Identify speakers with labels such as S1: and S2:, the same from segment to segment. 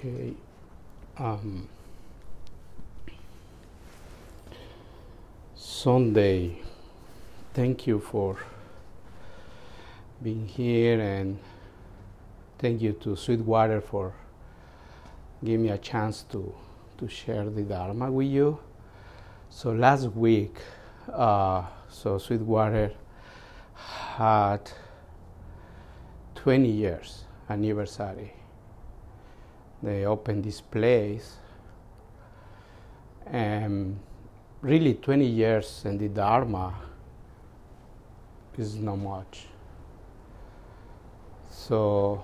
S1: Okay. Um, Sunday, thank you for being here and thank you to Sweetwater for giving me a chance to, to share the Dharma with you. So last week, uh, so Sweetwater had 20 years anniversary. They opened this place, and really 20 years in the Dharma is not much. So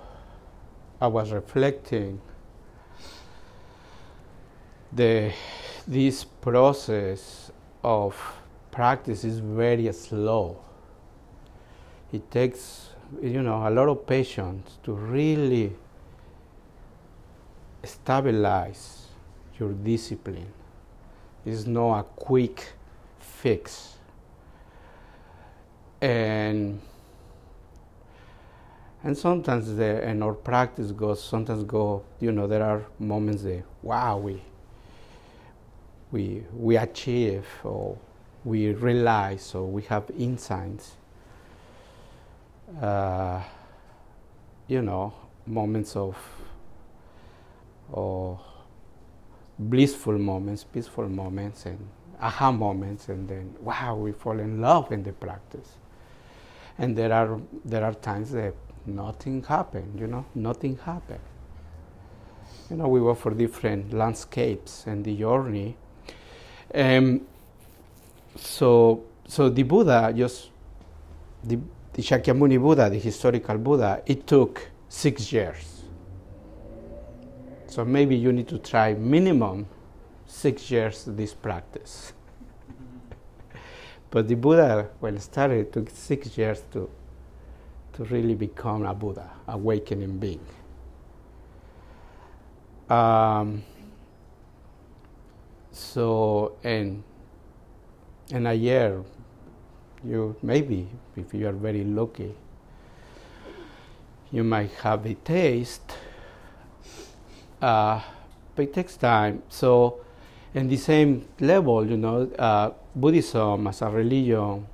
S1: I was reflecting the this process of practice is very slow. It takes you know a lot of patience to really stabilize your discipline. It's not a quick fix. And and sometimes the and our practice goes sometimes go you know there are moments that wow we we we achieve or we realize or we have insights uh, you know moments of or blissful moments peaceful moments and aha moments and then wow we fall in love in the practice. And there are there are times that nothing happened you know nothing happened. You know we were for different landscapes and the journey. Um, so so the buddha just the, the shakyamuni buddha the historical buddha it took six years so maybe you need to try minimum six years this practice but the buddha when started took six years to to really become a Buddha, awakening being. Um, so, in in a year, you maybe, if you are very lucky, you might have a taste. Uh, but it takes time. So, in the same level, you know, uh, Buddhism as a religion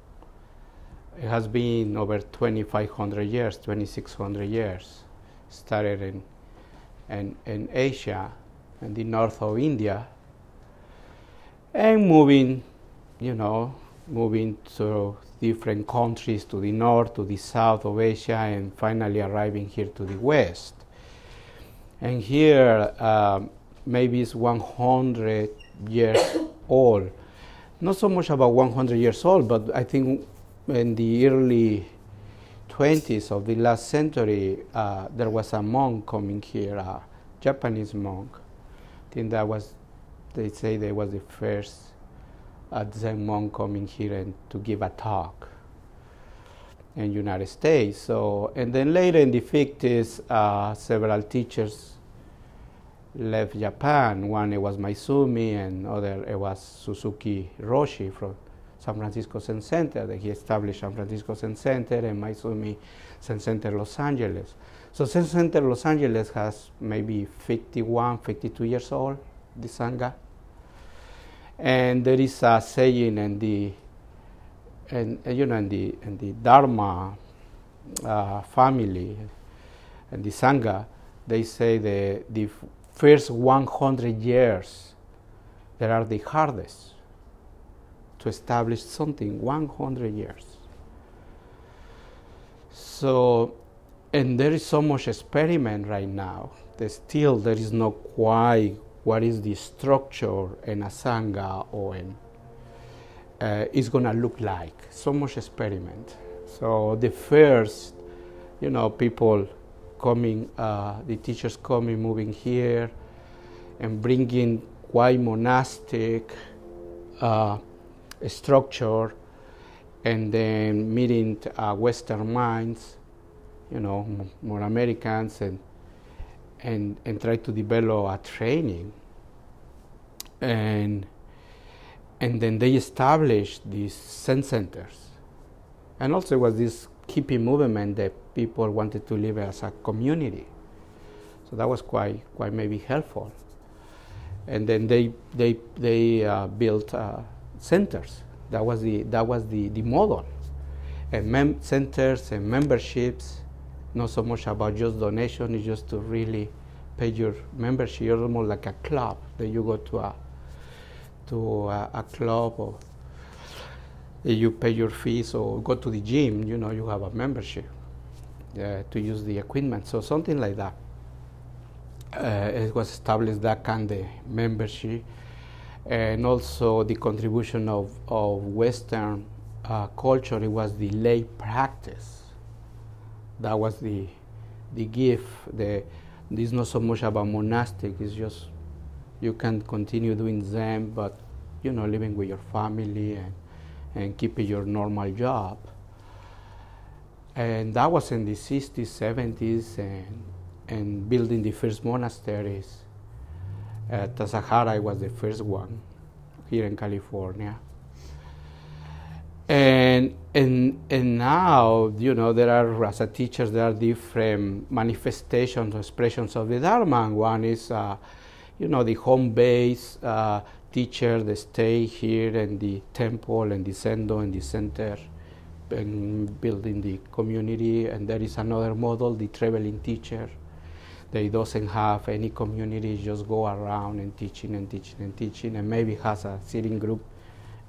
S1: it has been over 2,500 years, 2,600 years. Started in, in, in Asia and the north of India, and moving, you know, moving to different countries to the north, to the south of Asia, and finally arriving here to the west. And here, um, maybe it's 100 years old. Not so much about 100 years old, but I think in the early 20s of the last century, uh, there was a monk coming here, a Japanese monk. I think that was, they say, they was the first uh, Zen monk coming here and to give a talk in United States. So, and then later in the 50s, uh, several teachers left Japan. One it was Maezumi, and other it was Suzuki Roshi from San Francisco Zen Center, that he established San Francisco Zen Center and Maezumi Zen Center Los Angeles. So Zen Center Los Angeles has maybe 51, 52 years old, the Sangha. And there is a saying in the, and you know, in the, in the Dharma uh, family, and the Sangha, they say the, the first 100 years, that are the hardest to establish something 100 years. So, and there is so much experiment right now that still there is not quite what is the structure in a sangha or in uh, is going to look like. So much experiment. So the first, you know, people coming, uh, the teachers coming, moving here, and bringing quite monastic. Uh, structure and then meeting uh, Western minds, you know, more Americans, and and and try to develop a training. And and then they established these Zen centers, and also was this hippie movement that people wanted to live as a community. So that was quite, quite maybe helpful. And then they, they, they uh, built uh, centers. That was the, that was the, the model. And mem- centers and memberships, not so much about just donation, it's just to really pay your membership. You're almost like a club that you go to a, to a, a club or you pay your fees or go to the gym, you know, you have a membership uh, to use the equipment. So something like that. Uh, it was established that kind of membership and also the contribution of, of Western uh, culture, it was the lay practice. That was the, the gift. The, it's not so much about monastic, it's just you can continue doing Zen, but you know, living with your family and, and keeping your normal job. And that was in the 60s, 70s, and, and building the first monasteries. Uh, Tassajara was the first one here in California. And, and, and now, you know, there are, as a teacher, there are different manifestations, expressions of the Dharma. And one is, uh, you know, the home base uh, teacher, they stay here and the temple and the zendo in the center and building the community. And there is another model, the traveling teacher. They doesn't have any community, just go around and teaching and teaching and teaching, and maybe has a sitting group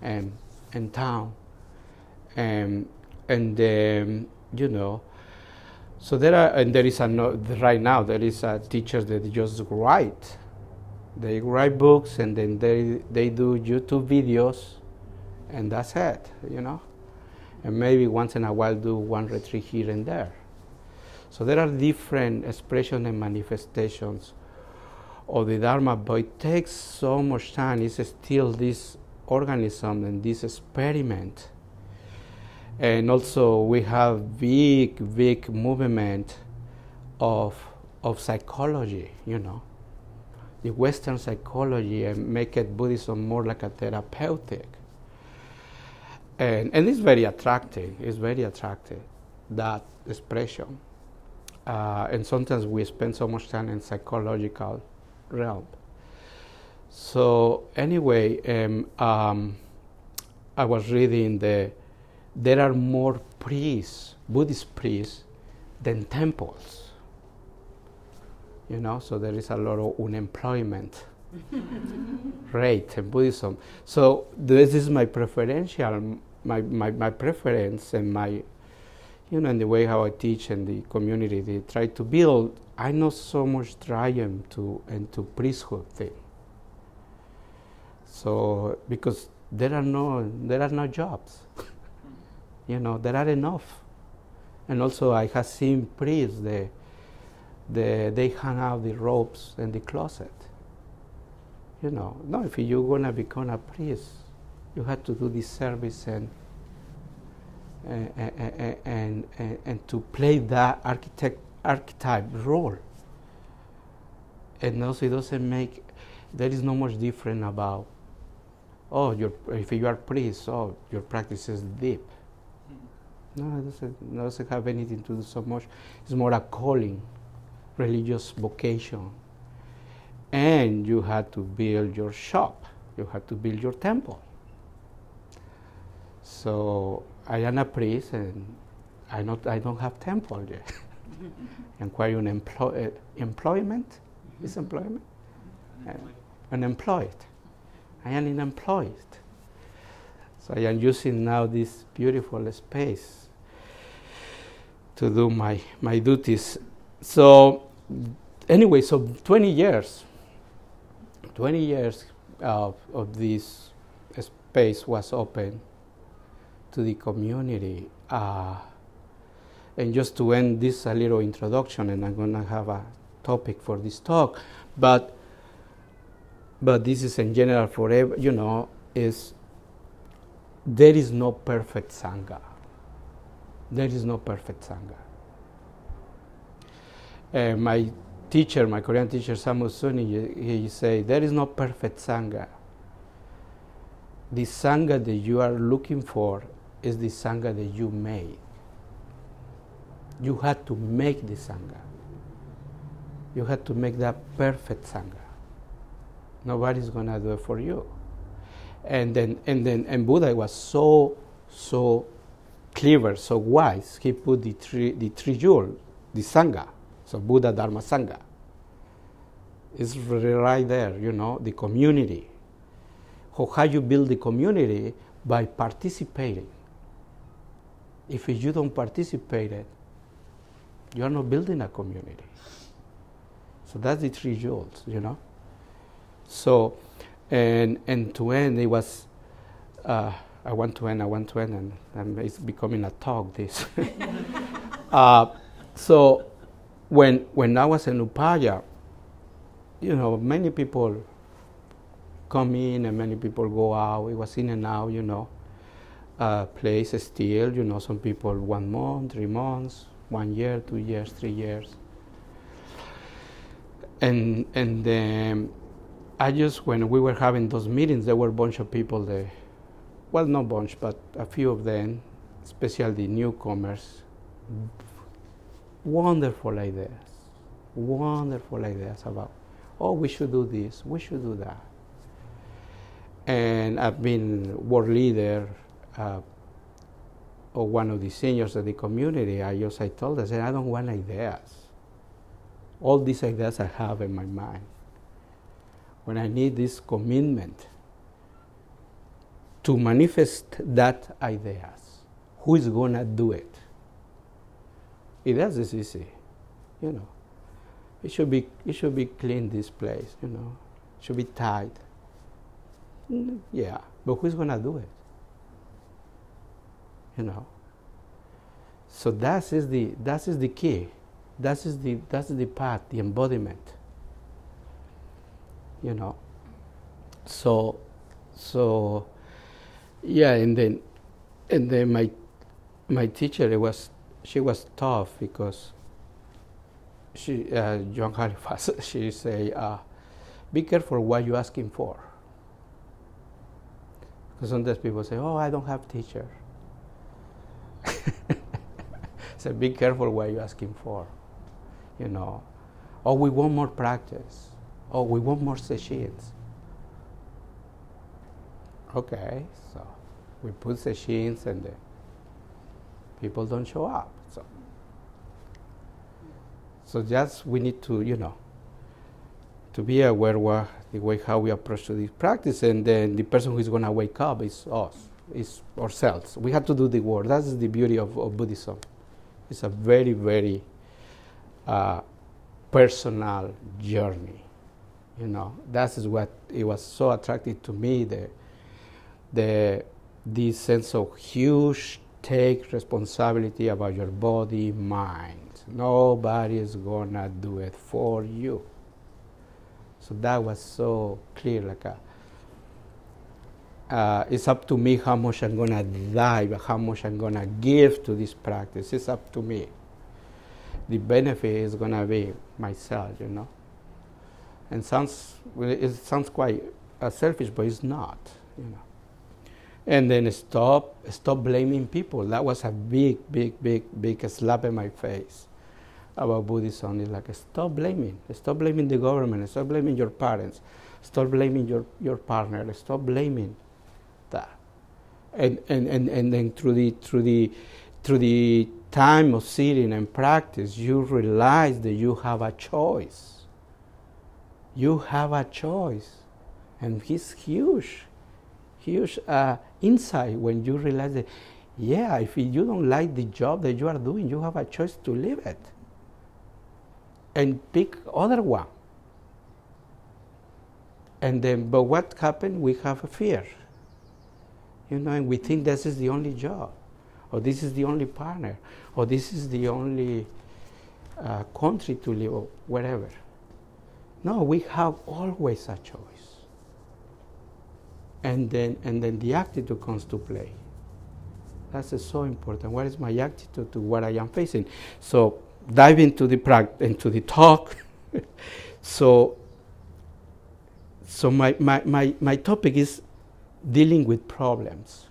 S1: um, in town. Um, and um, you know, so there are, and there is a right now there is a teacher that just write. They write books and then they they do YouTube videos, and that's it, you know. And maybe once in a while do one retreat here and there. So there are different expressions and manifestations of the Dharma, but it takes so much time. It's still this organism and this experiment. And also we have big, big movement of, of psychology, you know. The Western psychology and make it Buddhism more like a therapeutic. And, and it's very attractive. It's very attractive, that expression. Uh, and sometimes we spend so much time in psychological realm. So anyway, um, um, I was reading the there are more priests, Buddhist priests, than temples. You know, so there is a lot of unemployment rate in Buddhism. So this is my preferential, my, my, my preference and my you know, in the way how I teach and the community they try to build, I not so much try them to into priesthood thing. So because there are no there are no jobs, you know, there are enough, and also I have seen priests they they they hang out the ropes in the closet. You know, no, if you're gonna become a priest, you have to do this service and eh, eh, eh, and, and, and, and to play that architect archetype role. And also, it doesn't make there is no much different about oh, your if you are priest, oh, your practice is deep. Hmm. No, it doesn't, it doesn't have anything to do so much. It's more a calling, religious vocation. And you had to build your shop. You had to build your temple. So I am a priest and I, not, I don't have temple yet. Inquire on employ, uh, employment. Mm-hmm. Is employment? Uh, unemployed. I am unemployed. So I am using now this beautiful space to do my, my duties. So anyway, so 20 years, 20 years of, of this space was open to the community. Uh, and just to end this a little introduction, and I'm going to have a topic for this talk, but but this is in general forever. You know, is there is no perfect sangha. There is no perfect sangha. Uh, my teacher, my Korean teacher Samu Sunim, he, say there is no perfect sangha. The sangha that you are looking for is the Sangha that you made. You had to make the Sangha. You have to make that perfect sangha. Nobody's gonna do it for you. And then and then and Buddha was so so clever, so wise. He put the three the three jewels, the sangha. So Buddha Dharma Sangha. is right there, you know, the community. How you build the community by participating. If you don't participate, you are not building a community. So that's the three jewels, you know. So, and and to end, it was. Uh, I want to end. I want to end, and, and it's becoming a talk. This. uh, so, when when I was in Upaya, you know, many people come in and many people go out. It was in and out, you know. Uh, place still, you know, some people one month, three months, one year, two years, three years. And and um, I just when we were having those meetings, there were a bunch of people there. Well, not bunch, but a few of them, especially the newcomers. Wonderful ideas, wonderful ideas about, oh, we should do this, we should do that. And I've been world leader uh, or one of the seniors of the community, I just I told them, I said, I don't want ideas. All these ideas I have in my mind. When I need this commitment to manifest that ideas, who is gonna do it? Ideas is easy, you know. It should be it should be clean this place, you know. It should be tight. Mm, yeah, but who's gonna do it? you know. So that is the that is the key. That is the that's the path, the embodiment. You know. So so yeah, and then and then my my teacher it was she was tough because she uh, Joan Halifax she say uh, be careful what you're asking for because sometimes people say oh I don't have teacher so be careful what you're asking for. You know, oh, we want more practice. Oh, we want more sessions. Okay, so we put sessions and the people don't show up. So, just we need to, you know, to be aware what the way how we approach this practice, and then the person who is going to wake up is us is ourselves. We have to do the work. That's the beauty of, of Buddhism. It's a very, very uh, personal journey. You know, that is what it was so attractive to me. The, the this sense of huge take responsibility about your body, mind. Nobody is gonna do it for you. So that was so clear, like a uh, it's up to me how much I'm gonna dive, how much I'm gonna give to this practice. It's up to me. The benefit is gonna be myself, you know. And sounds it sounds quite uh, selfish, but it's not, you know. And then stop stop blaming people. That was a big, big, big, big slap in my face about Buddhism. It's like stop blaming. Stop blaming the government. Stop blaming your parents. Stop blaming your, your partner. Stop blaming that. And, and, and, and then through the, through, the, through the time of sitting and practice, you realize that you have a choice. You have a choice. And it's huge, huge uh, insight when you realize that, yeah, if you don't like the job that you are doing, you have a choice to leave it and pick other one. And then, but what happened? We have a fear. You know, and we think this is the only job, or this is the only partner, or this is the only uh, country to live, or whatever. No, we have always a choice and then and then the attitude comes to play. That's so important. What is my attitude to what i am facing? So dive into the into the talk. So so my, my, my, my topic is dealing with problems.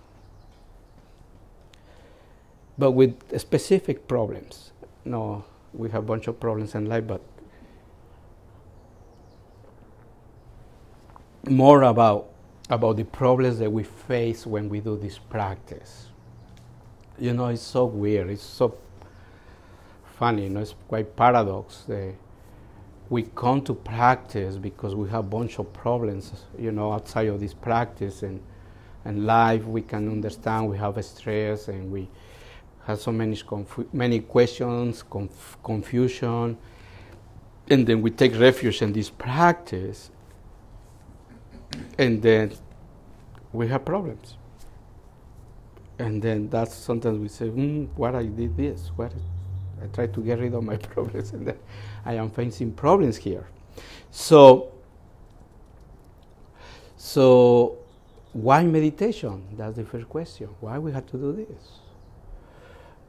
S1: But with specific problems. No we have a bunch of problems in life but more about about the problems that we face when we do this practice. You know, it's so weird. It's so funny. You know, it's quite paradox. that we come to practice because we have a bunch of problems. You know, outside of this practice and and life, we can understand we have stress and we have so many confu- many questions, conf- confusion, and then we take refuge in this practice and then we have problems. And then that's sometimes we say, mm, what I did this, what I try to get rid of my problems, and then I am facing problems here. So, so why meditation? That's the first question. Why we have to do this?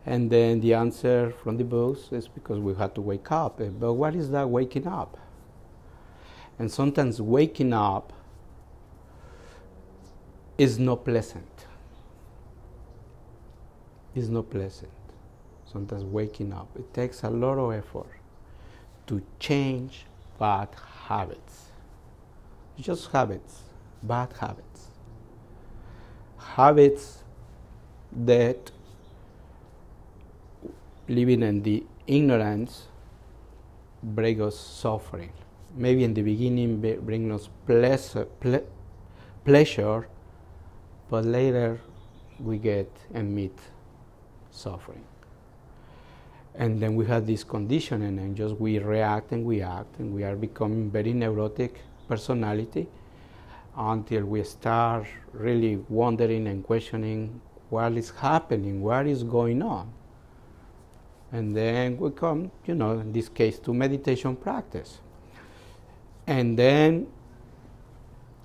S1: And then the answer from the books is because we have to wake up. But what is that waking up? And sometimes waking up is not pleasant. It's not pleasant. Sometimes waking up. It takes a lot of effort to change bad habits. Just habits, bad habits. Habits that living in the ignorance bring us suffering. Maybe in the beginning bring us pleasure, ple- pleasure but later we get and meet suffering. And then we have this conditioning and just we react and we act and we are becoming very neurotic personality until we start really wondering and questioning what is happening, what is going on. And then we come, you know, in this case, to meditation practice. And then,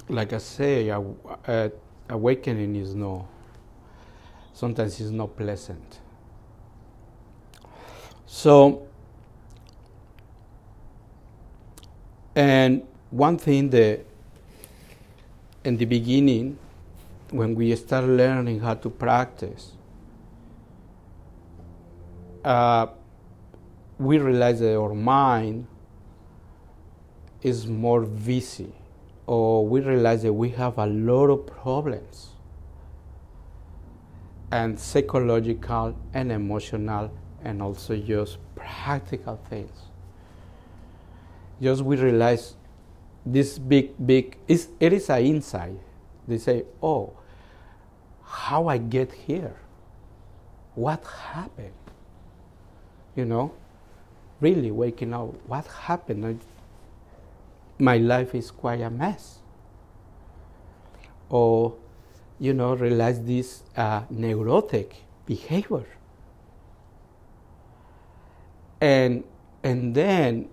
S1: like I say, uh, uh, awakening is no, sometimes it's not pleasant. So, and one thing that in the beginning, when we start learning how to practice, uh, we realize that our mind is more busy or we realize that we have a lot of problems and psychological and emotional and also just practical things. Just we realize this big, big, it's, it is an insight. They say, oh, how I get here? What happened? You know, really waking up, what happened? My life is quite a mess. Or, you know, realize this uh, neurotic behavior. And, and then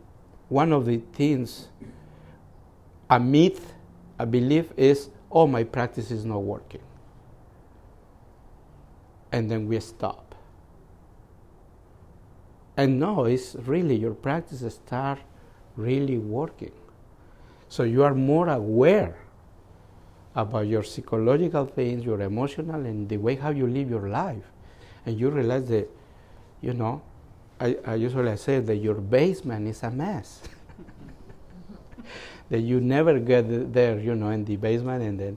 S1: one of the things, a myth, a belief is, oh, my practice is not working. And then we stop. And no, it's really your practice start really working. So you are more aware about your psychological things, your emotional, and the way how you live your life. And you realize that, you know, I, I usually say that your basement is a mess. that you never get there, you know, in the basement, and then,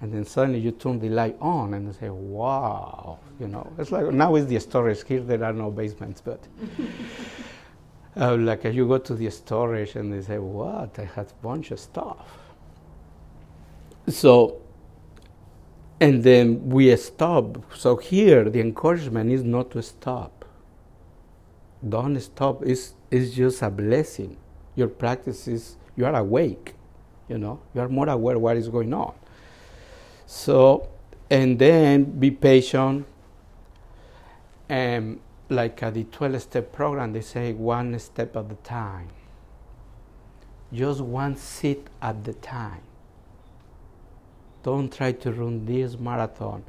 S1: and then suddenly you turn the light on and say, "Wow!" You know, it's like now is the storage. Here there are no basements, but uh, like you go to the storage and they say, "What? I had a bunch of stuff." So, and then we stop. So here, the encouragement is not to stop. Don't stop. It's it's just a blessing. Your practice is you are awake. You know, you are more aware what is going on. So, and then be patient. And like the 12 step program, they say one step at a time. Just one sit at the time. Don't try to run this marathon.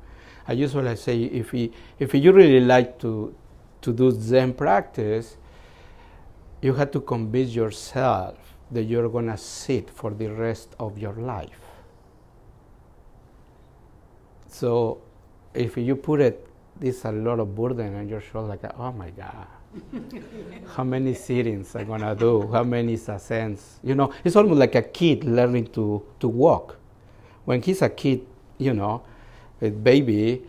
S1: I usually say if, he, if you really like to, to do Zen practice, you have to convince yourself that you're going to sit for the rest of your life. So if you put it this a lot of burden on your shoulder, like, oh my God, how many sittings I'm gonna do, how many ascents. You know, it's almost like a kid learning to, to walk. When he's a kid, you know, a baby,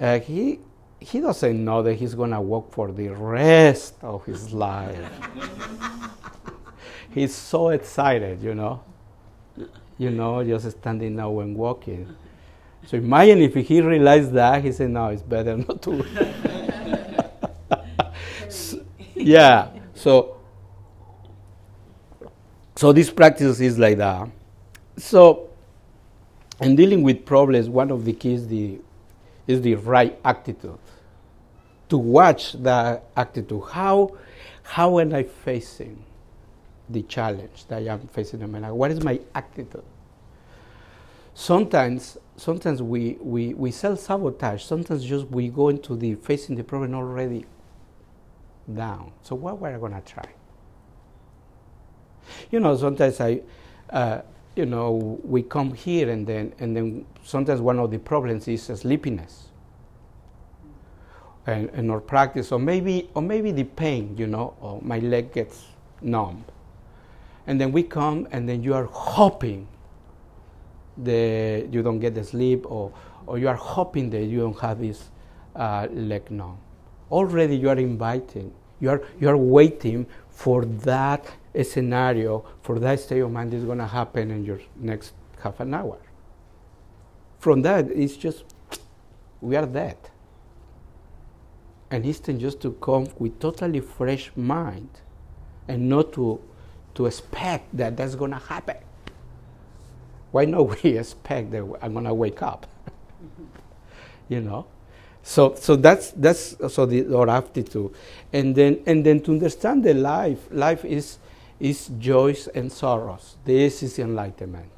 S1: uh, he he doesn't know that he's gonna walk for the rest of his life. he's so excited, you know. You know, just standing now and walking. So imagine if he realized that, he said, "No, it's better not to." so, yeah. So, so this practice is like that. So, in dealing with problems, one of the keys the, is the right attitude. To watch that attitude. How, how am I facing the challenge that I am facing in my life? What is my attitude? Sometimes, sometimes we, we, we self sabotage. Sometimes just we go into the facing the problem already down. So what we're gonna try? You know, sometimes I, uh, you know, we come here and then and then sometimes one of the problems is sleepiness. And, and practice, or maybe or maybe the pain, you know, or my leg gets numb. And then we come and then you are hoping that you don't get the sleep or, or you are hoping that you don't have this uh, leg numb. Already you are inviting, you are, you are waiting for that scenario, for that state of mind is going to happen in your next half an hour. From that, it's just, we are dead. And instead just to come with totally fresh mind and not to, to expect that that's going to happen. Why not we expect that I'm going to wake up? you know? So, so that's, that's so the, our aptitude. And then, and then to understand the life, life is, is joys and sorrows. This is enlightenment.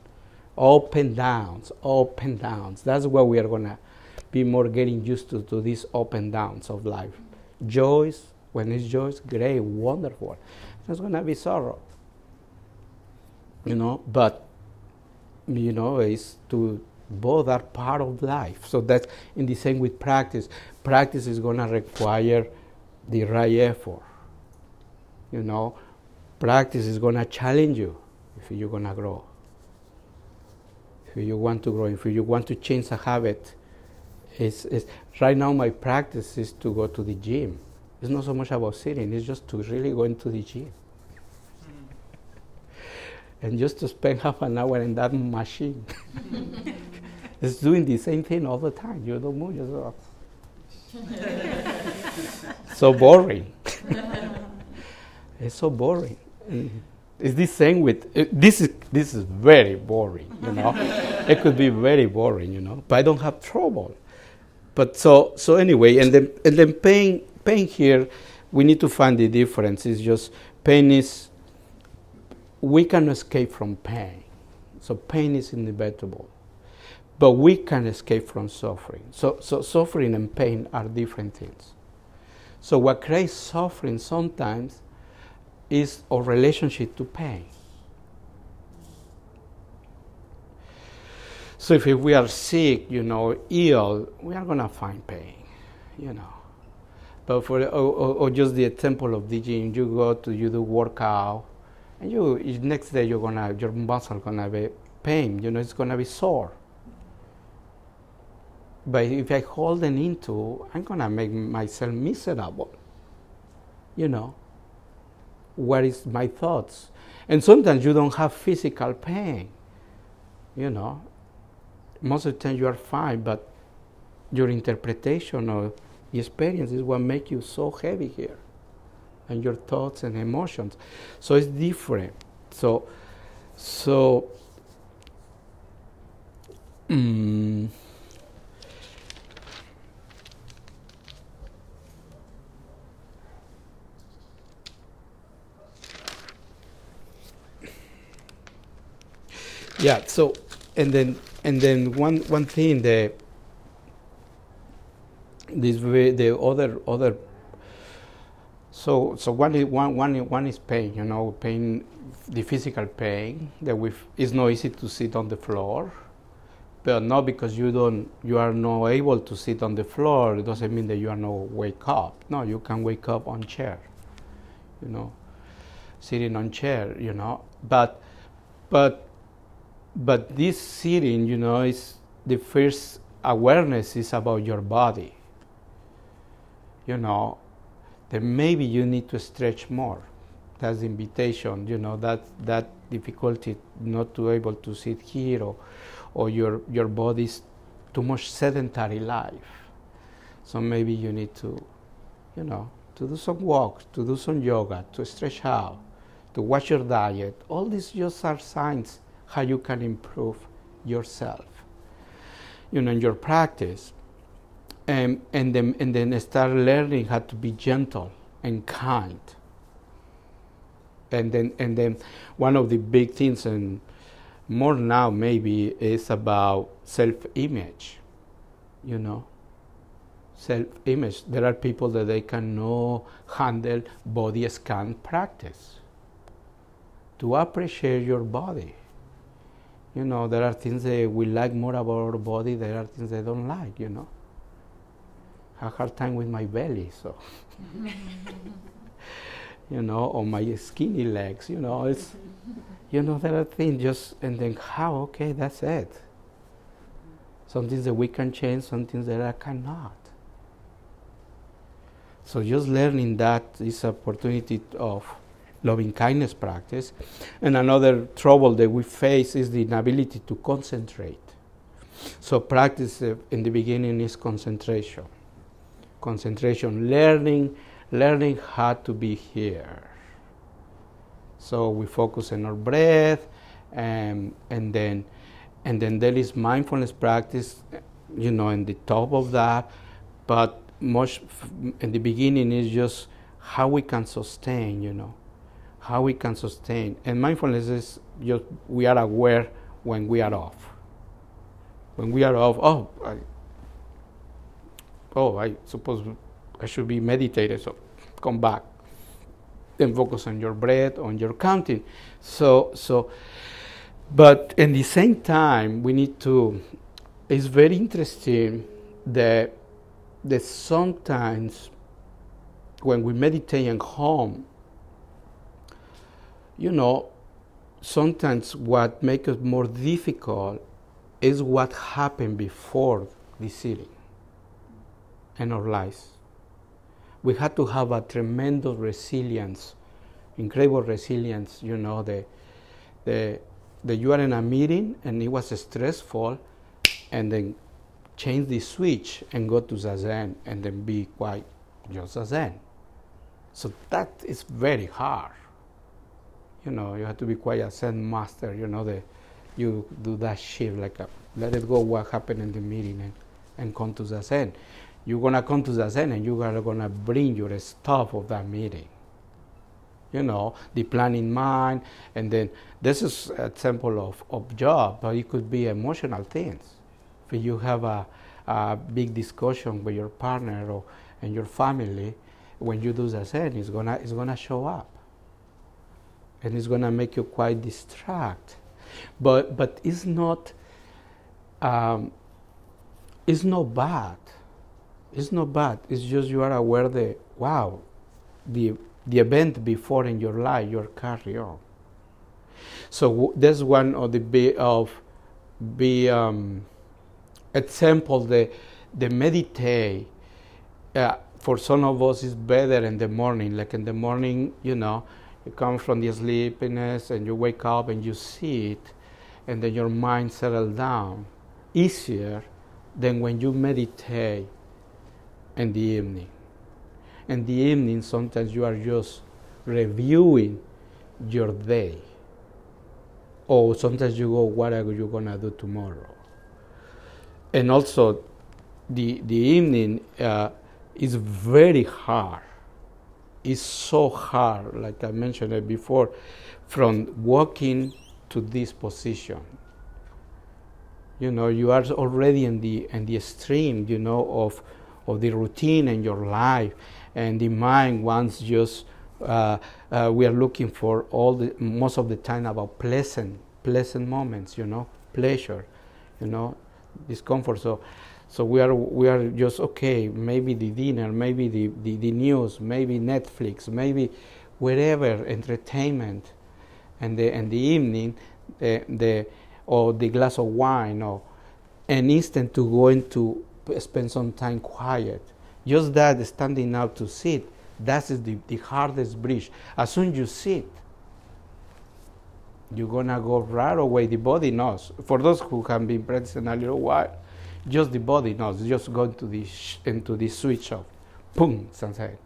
S1: Up and downs, up and downs. That's what we are going to be more getting used to, to these up and downs of life. Joys, when it's joys, great, wonderful. There's going to be sorrow. You know, but you know, is to both are part of life. So that's in the same with practice. Practice is going to require the right effort. You know, practice is going to challenge you if you're going to grow. If you want to grow, if you want to change a habit, it's, it's, right now my practice is to go to the gym. It's not so much about sitting, it's just to really go into the gym and just to spend half an hour in that machine. it's doing the same thing all the time. You don't move yourself. so boring. it's so boring. It's the same with uh, this is this is very boring, you know. it could be very boring, you know, but I don't have trouble. But so so anyway, and then and then pain pain here, we need to find the difference. It's just pain is we can escape from pain. So pain is inevitable. But we can escape from suffering. So, so suffering and pain are different things. So what creates suffering sometimes is our relationship to pain. So if we are sick, you know, ill, we are gonna find pain, you know. But for or, or, or just the example of gym, you go to you do workout, and you next day you're gonna your muscle gonna be pain you know it's gonna be sore. But if i hold it into i'm gonna make myself miserable you know? What is my thoughts? And sometimes you don't have physical pain you know? Most of the time you are fine but your interpretation or experience is what makes you so heavy here and your thoughts and emotions. So it's different. So, so, mm, yeah. So, and then and then one one thing the this way the other other so, so one, is, one, one, one is pain, you know, pain, the physical pain that we it's not easy to sit on the floor, but not because you don't you are not able to sit on the floor it doesn't mean that you are not wake up. No you can wake up on chair you know sitting on chair you know but but but this sitting you know is the first awareness is about your body you know then maybe you need to stretch more. That's the invitation you know that that difficulty not to able to sit here or or your your body's too much sedentary life. So maybe you need to you know to do some walks to do some yoga to stretch out to watch your diet. All these just are signs how you can improve yourself. You know in your practice and, and then and then start learning how to be gentle and kind. And then and then one of the big things and more now maybe is about self-image you know? Self-image. There are people that they cannot handle body scan practice. To appreciate your body. You know there are things that we like more about our body there are things they don't like you know a hard time with my belly so you know, or my skinny legs, you know, it's, you know, there are things just, and then how, okay, that's it. Some things that we can change, some things that I cannot. So just learning that is opportunity of loving kindness practice. And another trouble that we face is the inability to concentrate. So practice uh, in the beginning is concentration. Concentration, learning learning how to be here. So we focus on our breath, and, and then and then there is mindfulness practice, you know, in the top of that. But much in the beginning is just how we can sustain, you know, how we can sustain. And mindfulness is just we are aware when we are off. When we are off, oh, I, oh, I suppose I should be meditated, so come back. Then focus on your breath, on your counting. So, so, but in the same time, we need to. It's very interesting that that sometimes when we meditate at home, you know, sometimes what makes it more difficult is what happened before the sitting in our lives we had to have a tremendous resilience, incredible resilience. You know, the, the, the you are in a meeting and it was stressful, and then change the switch and go to zazen and then be quite just zazen. So that is very hard. You know, you have to be quite a Zen master. You know, the, you do that shift like a, let it go what happened in the meeting and, and come to zazen you're gonna come to the Zen and you are gonna bring your stuff of that meeting. You know, the plan in mind, and then this is a example of, of job, but it could be emotional things. If you have a, a big discussion with your partner or and your family, when you do the Zen, it's gonna it's gonna show up, and it's gonna make you quite distract. But but it's not um, it's not bad it's not bad. It's just you are aware that wow, the the event before in your life, your career. So w- that's one of the be of be um, example. The the meditate uh, for some of us is better in the morning. Like in the morning, you know, you come from the sleepiness and you wake up and you see it, and then your mind settles down easier than when you meditate in the evening. And the evening, sometimes you are just reviewing your day. Or sometimes you go, what are you going to do tomorrow? And also, the, the evening uh, is very hard. It's so hard, like I mentioned it before, from walking to this position. You know, you are already in the in the extreme, you know, of of the routine in your life, and the mind wants just uh, uh, we are looking for all the most of the time about pleasant pleasant moments, you know, pleasure, you know, discomfort. So, so we are we are just okay. Maybe the dinner, maybe the, the, the news, maybe Netflix, maybe wherever entertainment, and the and the evening, the the or the glass of wine or an instant to go into spend some time quiet. Just that standing up to sit, that is the, the hardest bridge. As soon as you sit, you're gonna go right away. The body knows. For those who have been practicing a little while, just the body knows. Just go into the into the switch off. boom, sunset.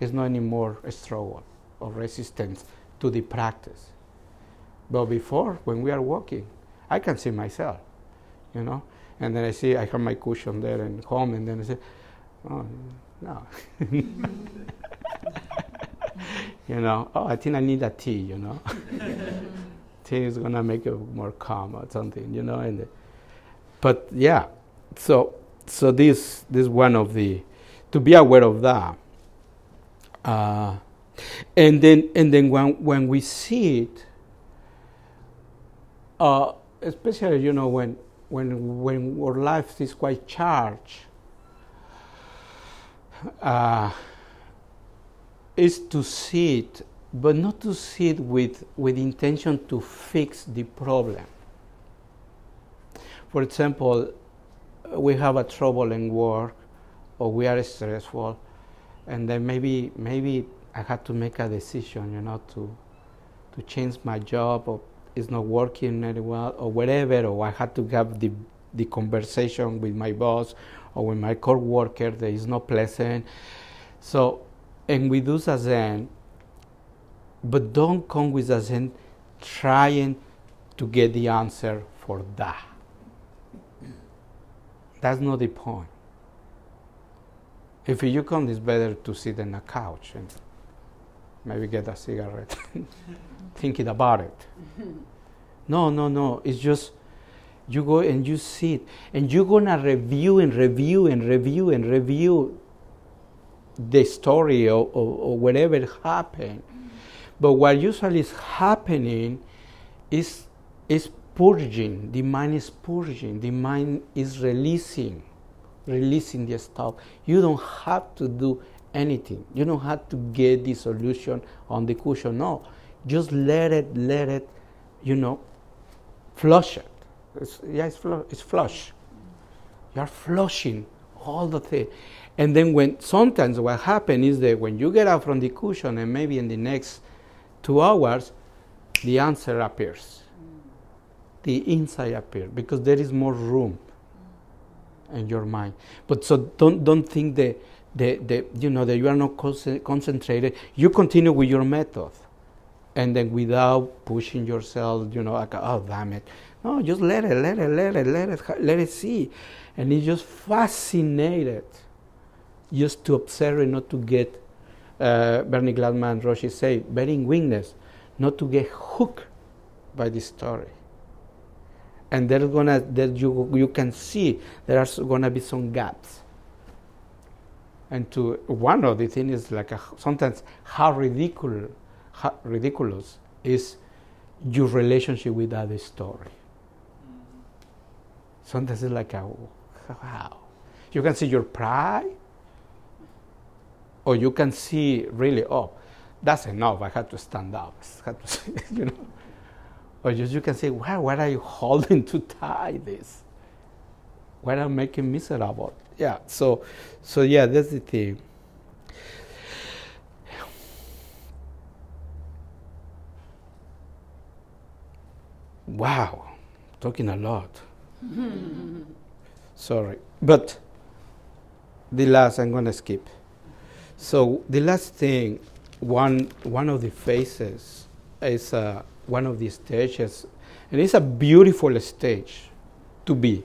S1: It's not any more struggle or resistance to the practice. But before, when we are walking, I can see myself, you know, and then I see I have my cushion there and home, and then I say, oh no. you know, oh, I think I need a tea, you know. tea is gonna make it more calm or something, you know. And but yeah, so so this this one of the to be aware of that. Uh, and then and then when when we see it, uh, especially you know when when when our life is quite charged, uh, is to see it, but not to see it with with intention to fix the problem. For example, we have a trouble in work, or we are stressful, and then maybe maybe I had to make a decision, you know, to to change my job or it's not working very well or whatever, or I had to have the the conversation with my boss or with my co-worker that is not pleasant. So, and we do zazen, but don't come with zazen trying to get the answer for that. That's not the point. If you come, it's better to sit on a couch and maybe get a cigarette, thinking about it. No, no, no. It's just you go and you sit, and you're gonna review and review and review and review the story or, or, or whatever happened. But what usually is happening is is purging. The mind is purging. The mind is releasing, releasing the stuff. You don't have to do anything. You don't have to get the solution on the cushion. No, just let it, let it, you know, flush it. It's, yeah, it's, fl- it's flush. You're flushing all the thing. And then when sometimes what happens is that when you get out from the cushion and maybe in the next two hours, the answer appears. The insight appears because there is more room in your mind. But so don't don't think that you know that you are not concentrated. You continue with your method, and then without pushing yourself, you know, like oh damn it, no, just let it, let it, let it, let it, let it see, and it's just fascinated, just to observe and not to get. Uh, Bernie Glassman, Roshi say, bearing witness, not to get hooked by the story and there's gonna that you you can see there are gonna be some gaps and to one of the things is like a, sometimes how ridiculous how ridiculous is your relationship with that story. Mm-hmm. Sometimes it's like a wow. You can see your pride or you can see really oh that's enough. I had to stand up. I had to, you know. Or just you can say, wow, why are you holding to tie this? Why are you making miserable? Yeah, so so yeah, that's the thing. Wow, talking a lot. Sorry. But the last I'm gonna skip. So the last thing, one one of the faces is uh, one of the stages, and it's a beautiful stage to be,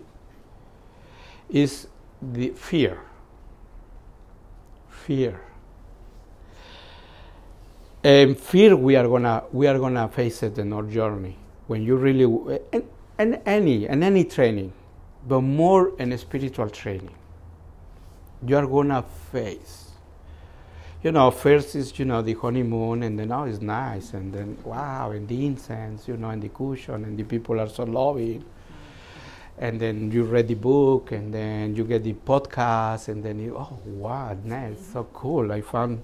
S1: is the fear. Fear. And fear we are gonna we are gonna face it in our journey when you really and, any and any training, but more in spiritual training. You are gonna face you know, first is, you know, the honeymoon, and then, oh, it's nice, and then, wow, and the incense, you know, and the cushion, and the people are so loving. And then you read the book, and then you get the podcast, and then you, oh wow, nice, so cool. I found,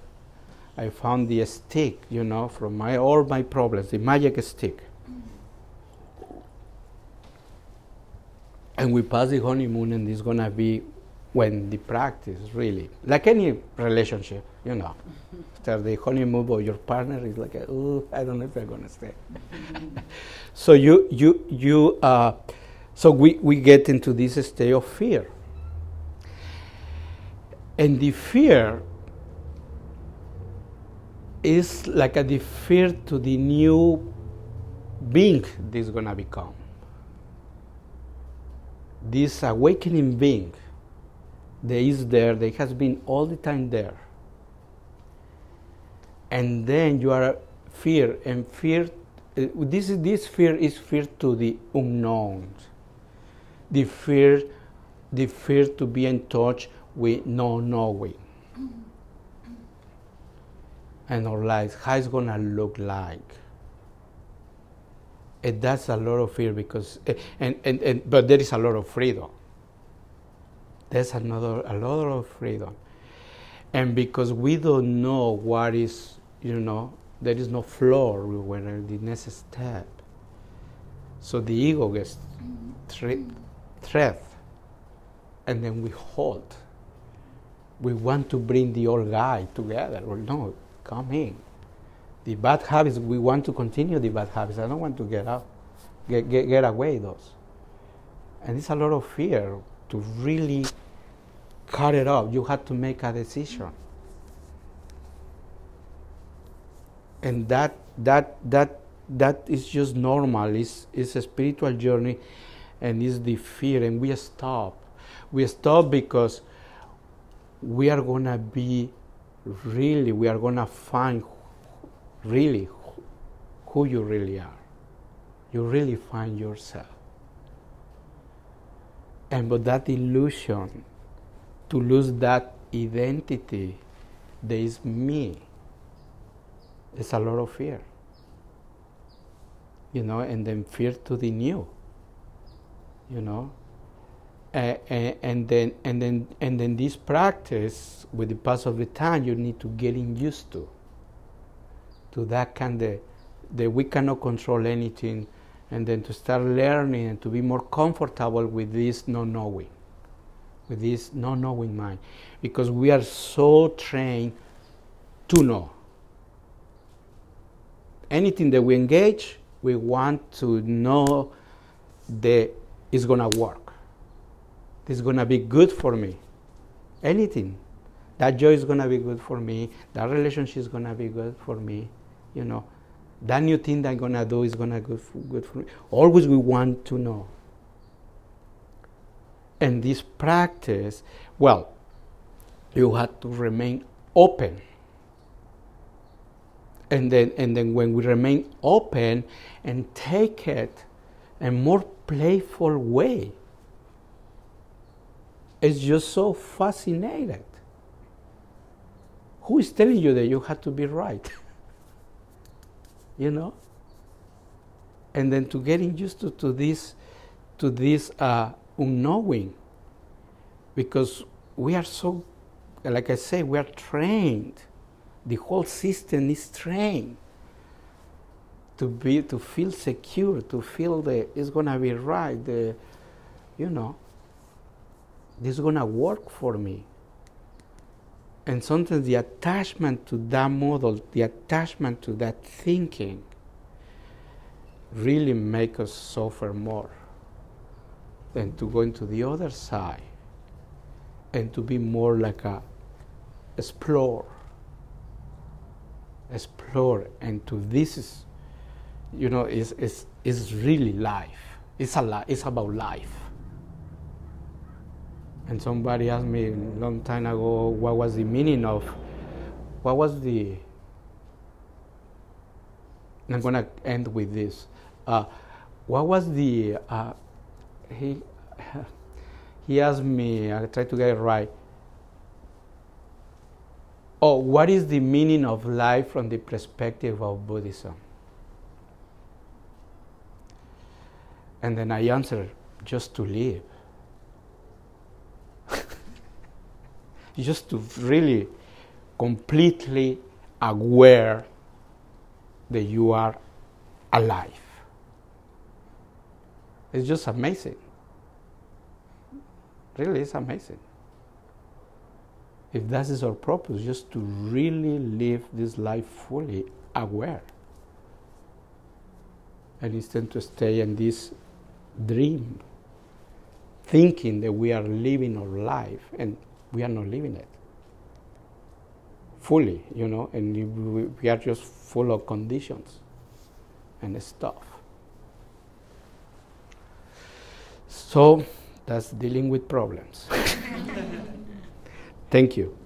S1: I found the stick, you know, from my all my problems, the magic stick. And we pass the honeymoon, and it's gonna be when the practice really, like any relationship, you know, after the honeymoon of your partner is like, oh, I don't know if I'm gonna stay. so you you you uh, so we we get into this state of fear, and the fear is like a fear to the new being this is gonna become. This awakening being that is there, that has been all the time there. And then you are fear, and fear, uh, this, this fear is fear to the unknown. The fear, the fear to be in touch with no knowing. And our lives, how it's gonna look like. And that's a lot of fear because, eh, and, and, and, but there is a lot of freedom there's another a lot of freedom. And because we don't know what is, you know, there is no floor when the next step. So the ego gets threat, and then we hold. We want to bring the old guy together. Well, no, come in. The bad habits, we want to continue the bad habits. I don't want to get out, get, get, get away those. And it's a lot of fear to really cut it off. You had to make a decision. And that that that that is just normal. It's, it's a spiritual journey and it's the fear and we stop. We stop because we are gonna be really, we are gonna find really who you really are. You really find yourself. And but that illusion to lose that identity there is me it's a lot of fear you know and then fear to the new you know uh, and then and then and then this practice with the pass of the time you need to get in used to to that kind of that we cannot control anything and then to start learning and to be more comfortable with this not knowing with this not knowing mind because we are so trained to know. Anything that we engage, we want to know that it's going to work. It's going to be good for me. Anything. That joy is going to be good for me. That relationship is going to be good for me. You know, that new thing that I'm going to do is going to be good for me. Always we want to know. And this practice, well, you have to remain open. And then, and then when we remain open and take it and more playful way, it's just so fascinating. Who is telling you that you have to be right? you know? And then to getting used to, to this, to this uh, unknowing because we are so, like I say, we are trained. The whole system is trained to be to feel secure, to feel that it's gonna be right. The, you know, this is gonna work for me. And sometimes the attachment to that model, the attachment to that thinking, really make us suffer more than to go into the other side and to be more like a explore explore and to this is you know is is is really life it's a li- it's about life and somebody asked me a long time ago what was the meaning of what was the i'm going to end with this uh, what was the uh, he he asked me, I tried to get it right. Oh, what is the meaning of life from the perspective of Buddhism? And then I answer, just to live. just to really completely aware that you are alive. It's just amazing. Really, it's amazing. If that is our purpose, just to really live this life fully aware. And instead to stay in this dream, thinking that we are living our life and we are not living it fully, you know, and we are just full of conditions and stuff. So that's dealing with problems. Thank you.